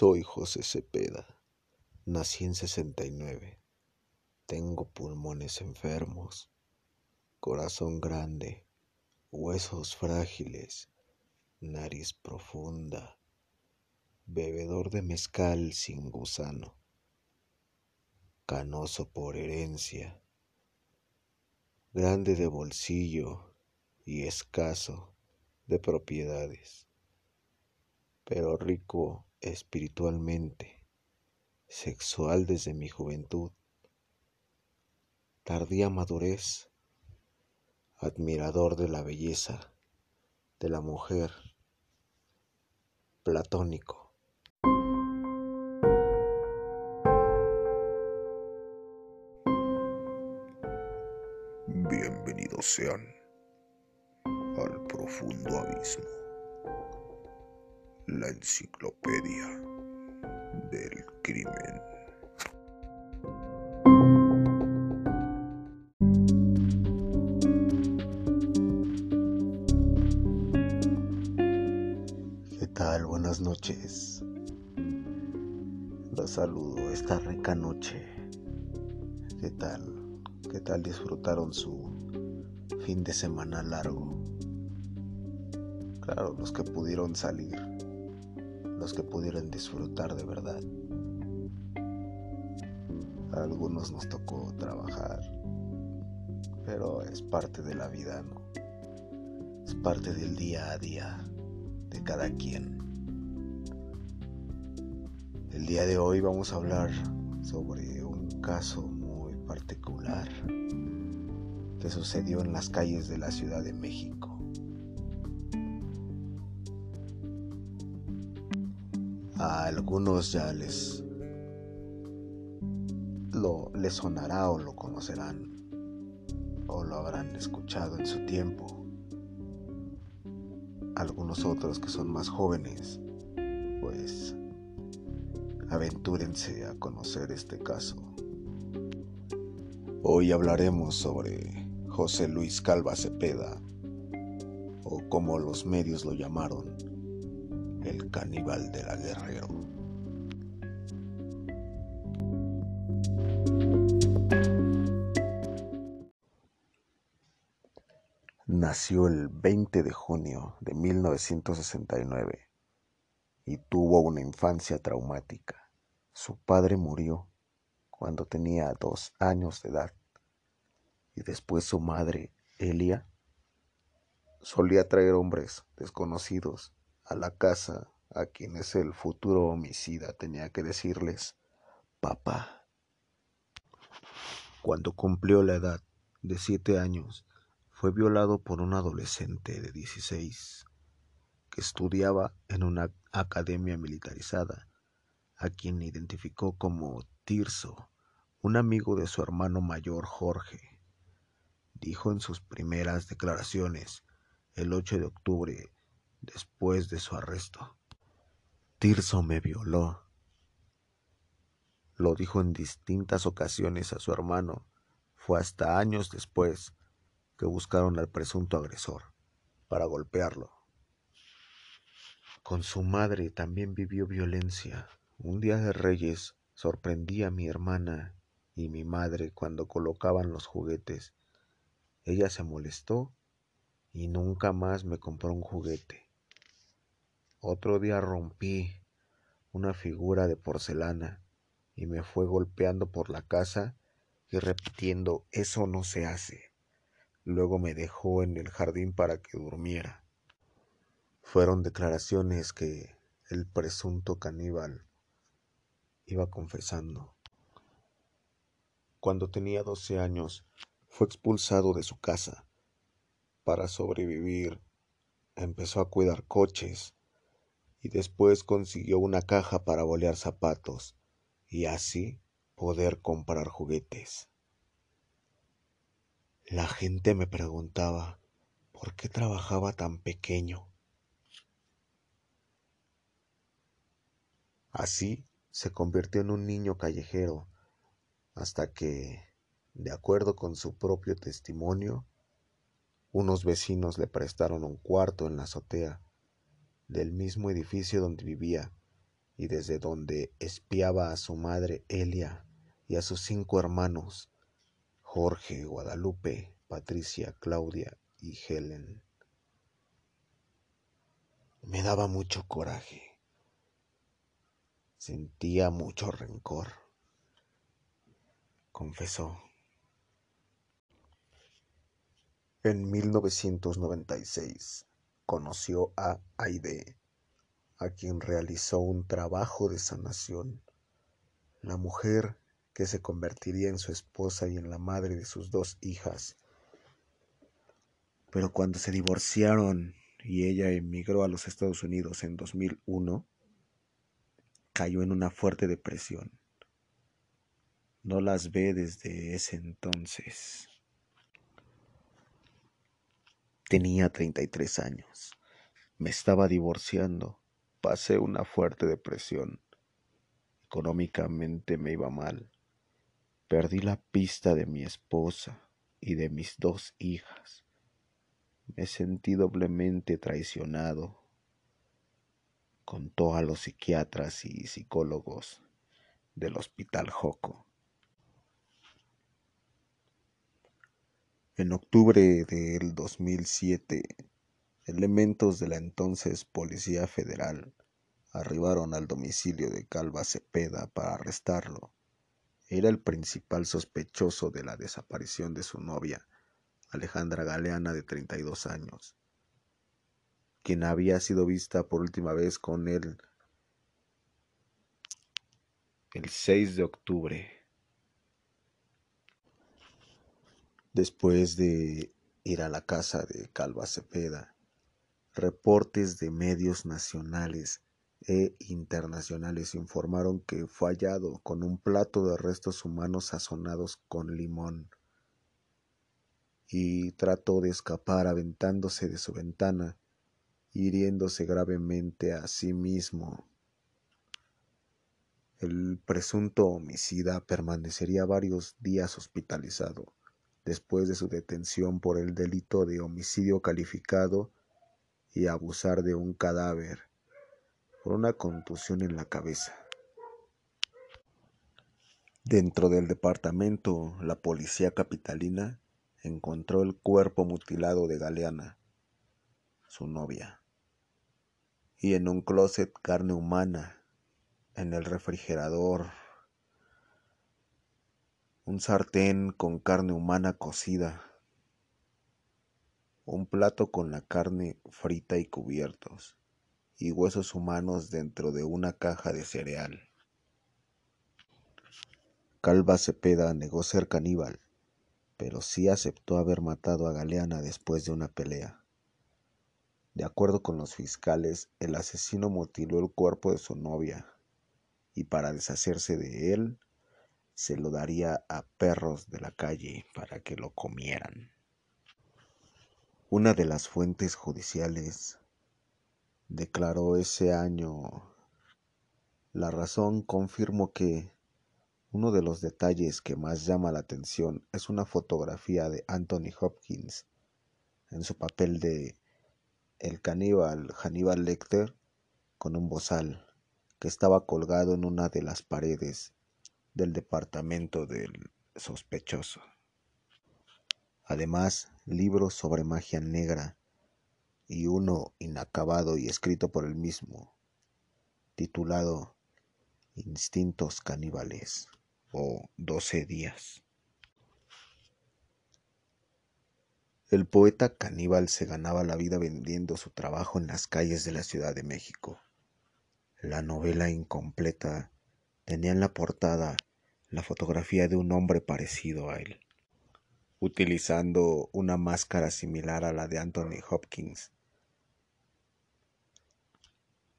Soy José Cepeda. Nací en 69. Tengo pulmones enfermos, corazón grande, huesos frágiles, nariz profunda, bebedor de mezcal sin gusano, canoso por herencia, grande de bolsillo y escaso de propiedades, pero rico espiritualmente, sexual desde mi juventud, tardía madurez, admirador de la belleza de la mujer, platónico. Bienvenidos sean al profundo abismo la enciclopedia del crimen. ¿Qué tal? Buenas noches. Los saludo esta rica noche. ¿Qué tal? ¿Qué tal disfrutaron su fin de semana largo? Claro, los que pudieron salir los que pudieran disfrutar de verdad. A algunos nos tocó trabajar, pero es parte de la vida, ¿no? Es parte del día a día de cada quien. El día de hoy vamos a hablar sobre un caso muy particular que sucedió en las calles de la Ciudad de México. Algunos ya les lo les sonará o lo conocerán o lo habrán escuchado en su tiempo. Algunos otros que son más jóvenes, pues aventúrense a conocer este caso. Hoy hablaremos sobre José Luis Calva Cepeda, o como los medios lo llamaron, el caníbal de la Guerrero. Nació el 20 de junio de 1969 y tuvo una infancia traumática. Su padre murió cuando tenía dos años de edad y después su madre, Elia, solía traer hombres desconocidos a la casa a quienes el futuro homicida tenía que decirles papá. Cuando cumplió la edad de siete años, fue violado por un adolescente de 16 que estudiaba en una academia militarizada, a quien identificó como Tirso, un amigo de su hermano mayor Jorge. Dijo en sus primeras declaraciones, el 8 de octubre después de su arresto. Tirso me violó. Lo dijo en distintas ocasiones a su hermano. Fue hasta años después que buscaron al presunto agresor para golpearlo. Con su madre también vivió violencia. Un día de Reyes sorprendí a mi hermana y mi madre cuando colocaban los juguetes. Ella se molestó y nunca más me compró un juguete. Otro día rompí una figura de porcelana y me fue golpeando por la casa y repitiendo eso no se hace. Luego me dejó en el jardín para que durmiera. Fueron declaraciones que el presunto caníbal iba confesando. Cuando tenía doce años, fue expulsado de su casa. Para sobrevivir, empezó a cuidar coches y después consiguió una caja para bolear zapatos y así poder comprar juguetes. La gente me preguntaba por qué trabajaba tan pequeño. Así se convirtió en un niño callejero hasta que, de acuerdo con su propio testimonio, unos vecinos le prestaron un cuarto en la azotea del mismo edificio donde vivía y desde donde espiaba a su madre Elia y a sus cinco hermanos, Jorge, Guadalupe, Patricia, Claudia y Helen. Me daba mucho coraje. Sentía mucho rencor, confesó. En 1996 conoció a Aide, a quien realizó un trabajo de sanación. La mujer que se convertiría en su esposa y en la madre de sus dos hijas. Pero cuando se divorciaron y ella emigró a los Estados Unidos en 2001, cayó en una fuerte depresión. No las ve desde ese entonces. Tenía 33 años. Me estaba divorciando. Pasé una fuerte depresión. Económicamente me iba mal. Perdí la pista de mi esposa y de mis dos hijas. Me sentí doblemente traicionado. Contó a los psiquiatras y psicólogos del Hospital Joco. En octubre del 2007, elementos de la entonces Policía Federal arribaron al domicilio de Calva Cepeda para arrestarlo. Era el principal sospechoso de la desaparición de su novia, Alejandra Galeana, de 32 años, quien había sido vista por última vez con él el 6 de octubre Después de ir a la casa de Calva Cepeda, reportes de medios nacionales e internacionales informaron que fue hallado con un plato de restos humanos sazonados con limón y trató de escapar aventándose de su ventana, hiriéndose gravemente a sí mismo. El presunto homicida permanecería varios días hospitalizado después de su detención por el delito de homicidio calificado y abusar de un cadáver por una contusión en la cabeza. Dentro del departamento, la policía capitalina encontró el cuerpo mutilado de Galeana, su novia, y en un closet carne humana, en el refrigerador un sartén con carne humana cocida, un plato con la carne frita y cubiertos, y huesos humanos dentro de una caja de cereal. Calva Cepeda negó ser caníbal, pero sí aceptó haber matado a Galeana después de una pelea. De acuerdo con los fiscales, el asesino mutiló el cuerpo de su novia y para deshacerse de él se lo daría a perros de la calle para que lo comieran. Una de las fuentes judiciales declaró ese año la razón confirmó que uno de los detalles que más llama la atención es una fotografía de Anthony Hopkins en su papel de el caníbal Hannibal Lecter con un bozal que estaba colgado en una de las paredes del departamento del sospechoso. Además, libros sobre magia negra y uno inacabado y escrito por él mismo, titulado Instintos caníbales o Doce días. El poeta caníbal se ganaba la vida vendiendo su trabajo en las calles de la Ciudad de México. La novela incompleta tenía en la portada la fotografía de un hombre parecido a él, utilizando una máscara similar a la de Anthony Hopkins,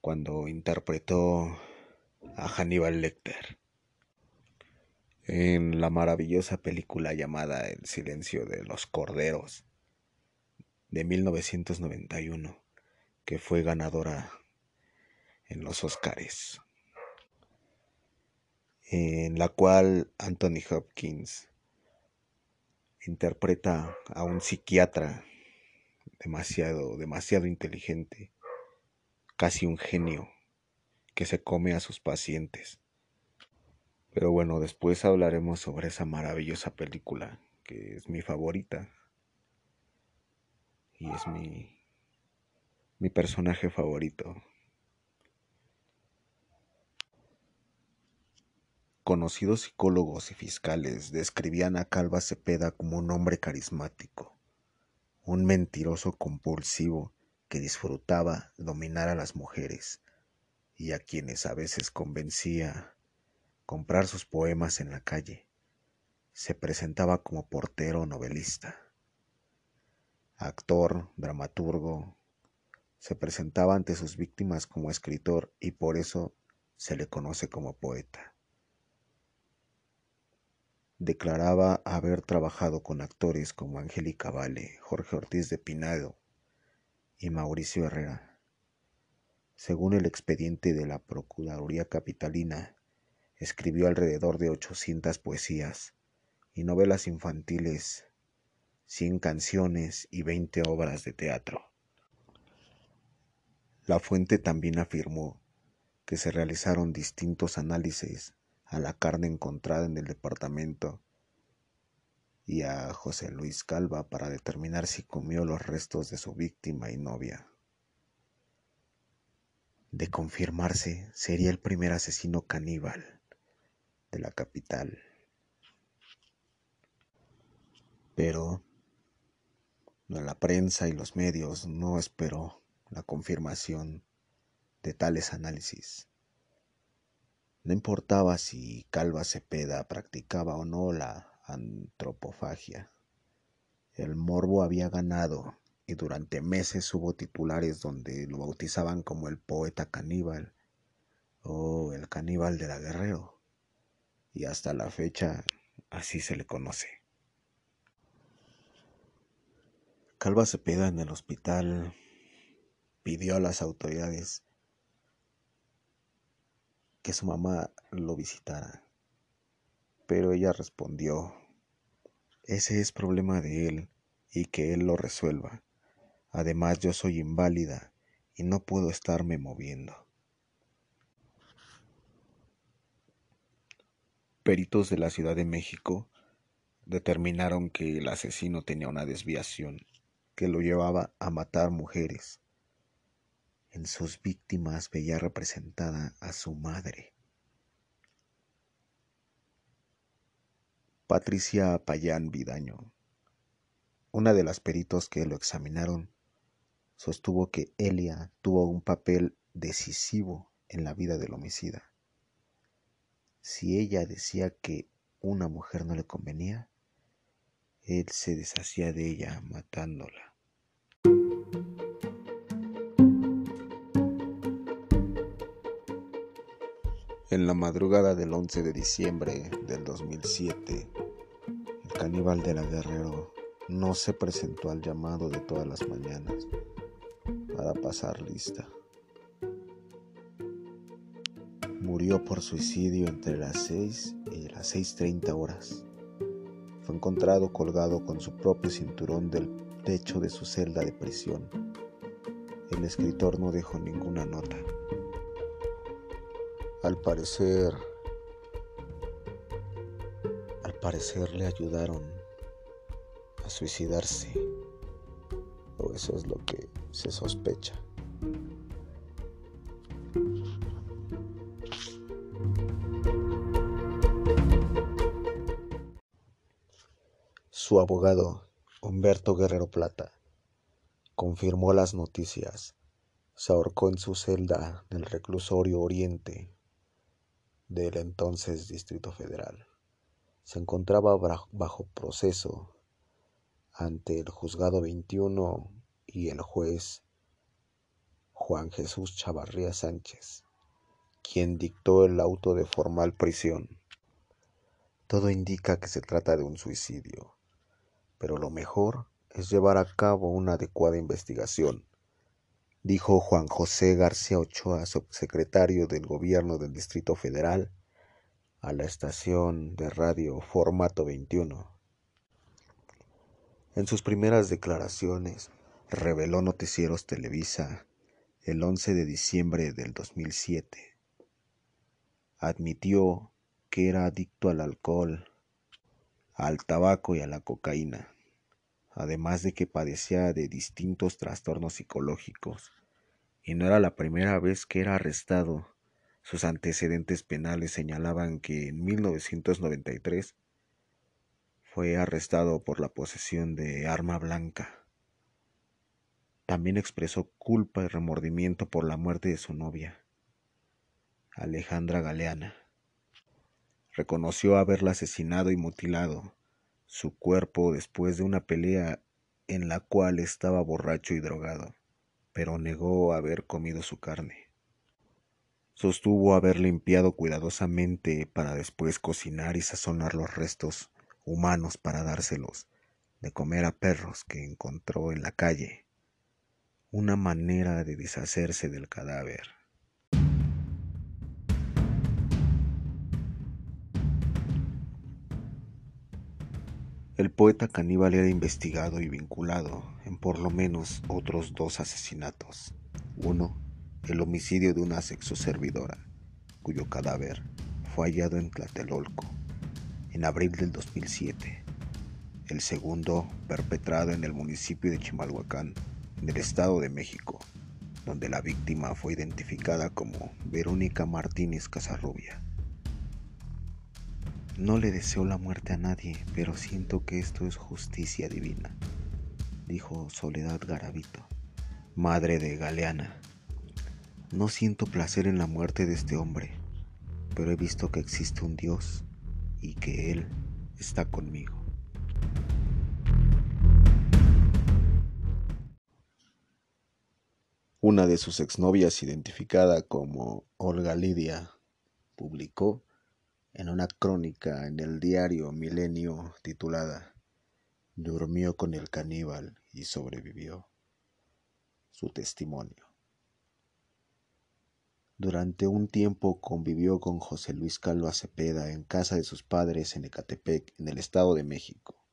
cuando interpretó a Hannibal Lecter en la maravillosa película llamada El silencio de los corderos de 1991, que fue ganadora en los Oscars en la cual Anthony Hopkins interpreta a un psiquiatra demasiado, demasiado inteligente, casi un genio, que se come a sus pacientes. Pero bueno, después hablaremos sobre esa maravillosa película, que es mi favorita. Y es mi, mi personaje favorito. Conocidos psicólogos y fiscales describían a Calva Cepeda como un hombre carismático, un mentiroso compulsivo que disfrutaba dominar a las mujeres y a quienes a veces convencía comprar sus poemas en la calle. Se presentaba como portero novelista. Actor, dramaturgo, se presentaba ante sus víctimas como escritor y por eso se le conoce como poeta. Declaraba haber trabajado con actores como Angélica Vale, Jorge Ortiz de Pinado y Mauricio Herrera. Según el expediente de la Procuraduría Capitalina, escribió alrededor de 800 poesías y novelas infantiles, 100 canciones y 20 obras de teatro. La fuente también afirmó que se realizaron distintos análisis a la carne encontrada en el departamento y a José Luis Calva para determinar si comió los restos de su víctima y novia. De confirmarse, sería el primer asesino caníbal de la capital. Pero la prensa y los medios no esperó la confirmación de tales análisis. No importaba si Calva Cepeda practicaba o no la antropofagia. El morbo había ganado y durante meses hubo titulares donde lo bautizaban como el poeta caníbal o el caníbal de la Guerrero, y hasta la fecha así se le conoce. Calva Cepeda en el hospital pidió a las autoridades que su mamá lo visitara, pero ella respondió, ese es problema de él y que él lo resuelva. Además yo soy inválida y no puedo estarme moviendo. Peritos de la Ciudad de México determinaron que el asesino tenía una desviación que lo llevaba a matar mujeres. En sus víctimas veía representada a su madre. Patricia Payán Vidaño, una de las peritos que lo examinaron, sostuvo que Elia tuvo un papel decisivo en la vida del homicida. Si ella decía que una mujer no le convenía, él se deshacía de ella matándola. En la madrugada del 11 de diciembre del 2007, el caníbal de la Guerrero no se presentó al llamado de todas las mañanas para pasar lista. Murió por suicidio entre las 6 y las 6.30 horas. Fue encontrado colgado con su propio cinturón del techo de su celda de prisión. El escritor no dejó ninguna nota. Al parecer, al parecer le ayudaron a suicidarse, o eso es lo que se sospecha. Su abogado, Humberto Guerrero Plata, confirmó las noticias. Se ahorcó en su celda del reclusorio Oriente del entonces Distrito Federal. Se encontraba bajo proceso ante el juzgado 21 y el juez Juan Jesús Chavarría Sánchez, quien dictó el auto de formal prisión. Todo indica que se trata de un suicidio, pero lo mejor es llevar a cabo una adecuada investigación, dijo Juan José García Ochoa, subsecretario del Gobierno del Distrito Federal, a la estación de radio Formato 21. En sus primeras declaraciones, reveló Noticieros Televisa el 11 de diciembre del 2007 admitió que era adicto al alcohol, al tabaco y a la cocaína, además de que padecía de distintos trastornos psicológicos, y no era la primera vez que era arrestado. Sus antecedentes penales señalaban que en 1993 fue arrestado por la posesión de arma blanca. También expresó culpa y remordimiento por la muerte de su novia, Alejandra Galeana. Reconoció haberla asesinado y mutilado su cuerpo después de una pelea en la cual estaba borracho y drogado, pero negó haber comido su carne. Sostuvo haber limpiado cuidadosamente para después cocinar y sazonar los restos humanos para dárselos de comer a perros que encontró en la calle, una manera de deshacerse del cadáver. El poeta caníbal era investigado y vinculado en por lo menos otros dos asesinatos. Uno, el homicidio de una sexoservidora, cuyo cadáver fue hallado en Tlatelolco en abril del 2007. El segundo, perpetrado en el municipio de Chimalhuacán, en el Estado de México, donde la víctima fue identificada como Verónica Martínez Casarrubia. No le deseo la muerte a nadie, pero siento que esto es justicia divina, dijo Soledad Garavito, madre de Galeana. No siento placer en la muerte de este hombre, pero he visto que existe un Dios y que Él está conmigo. Una de sus exnovias, identificada como Olga Lidia, publicó en una crónica en el diario Milenio titulada Durmió con el caníbal y sobrevivió. Su testimonio. Durante un tiempo convivió con José Luis Calva Cepeda en casa de sus padres en Ecatepec, en el Estado de México.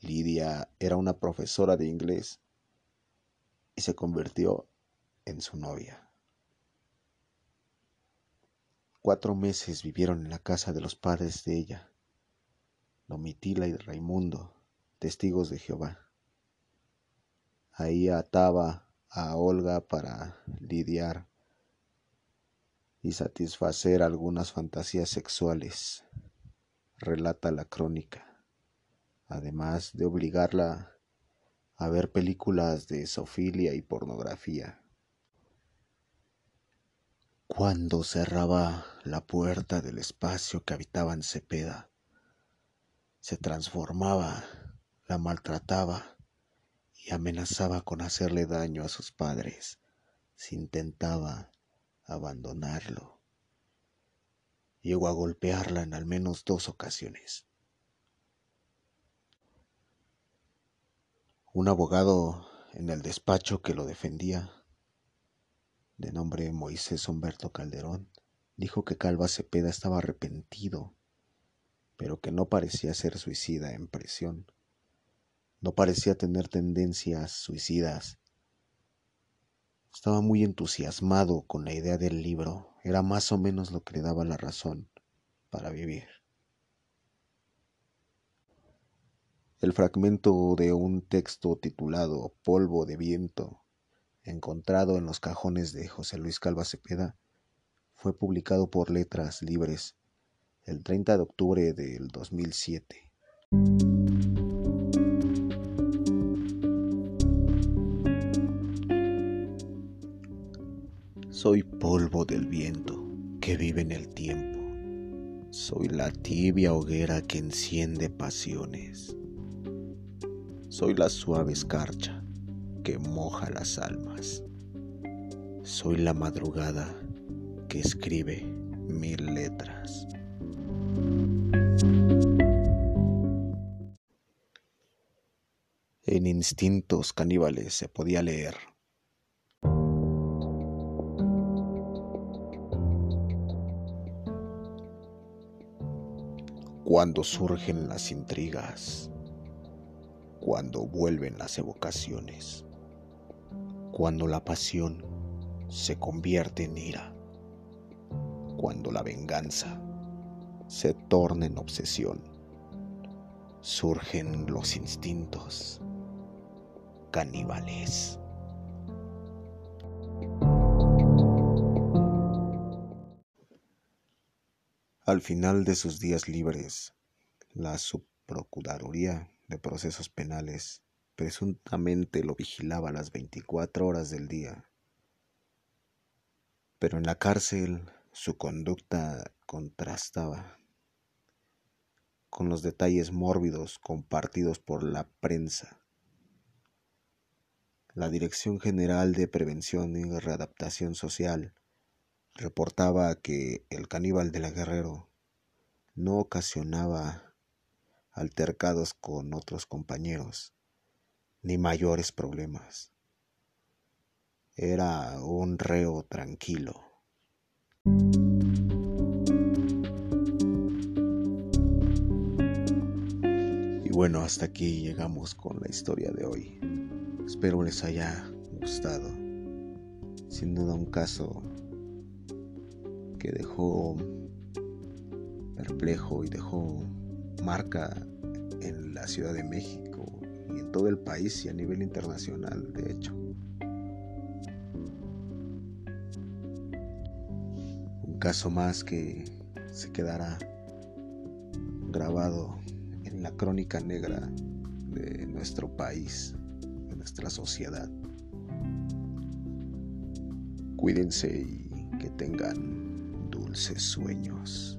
Lidia era una profesora de inglés y se convirtió en su novia. Cuatro meses vivieron en la casa de los padres de ella, Domitila y Raimundo, testigos de Jehová. Ahí ataba a Olga para lidiar y satisfacer algunas fantasías sexuales, relata la crónica, además de obligarla a ver películas de sofilia y pornografía. Cuando cerraba la puerta del espacio que habitaba en Cepeda, se transformaba, la maltrataba y amenazaba con hacerle daño a sus padres si intentaba abandonarlo. Llegó a golpearla en al menos dos ocasiones. Un abogado en el despacho que lo defendía de nombre Moisés Humberto Calderón, dijo que Calva Cepeda estaba arrepentido, pero que no parecía ser suicida en prisión. No parecía tener tendencias suicidas. Estaba muy entusiasmado con la idea del libro. Era más o menos lo que le daba la razón para vivir. El fragmento de un texto titulado Polvo de viento encontrado en los cajones de José Luis Calva Cepeda, fue publicado por Letras Libres el 30 de octubre del 2007. Soy polvo del viento que vive en el tiempo. Soy la tibia hoguera que enciende pasiones. Soy la suave escarcha que moja las almas. Soy la madrugada que escribe mil letras. En instintos caníbales se podía leer. Cuando surgen las intrigas, cuando vuelven las evocaciones cuando la pasión se convierte en ira, cuando la venganza se torna en obsesión, surgen los instintos caníbales. Al final de sus días libres, la Subprocuraduría de Procesos Penales presuntamente lo vigilaba las 24 horas del día. Pero en la cárcel su conducta contrastaba con los detalles mórbidos compartidos por la prensa. La Dirección General de Prevención y Readaptación Social reportaba que el caníbal de la Guerrero no ocasionaba altercados con otros compañeros ni mayores problemas. Era un reo tranquilo. Y bueno, hasta aquí llegamos con la historia de hoy. Espero les haya gustado. Sin duda un caso que dejó perplejo y dejó marca en la Ciudad de México todo el país y a nivel internacional, de hecho. Un caso más que se quedará grabado en la crónica negra de nuestro país, de nuestra sociedad. Cuídense y que tengan dulces sueños.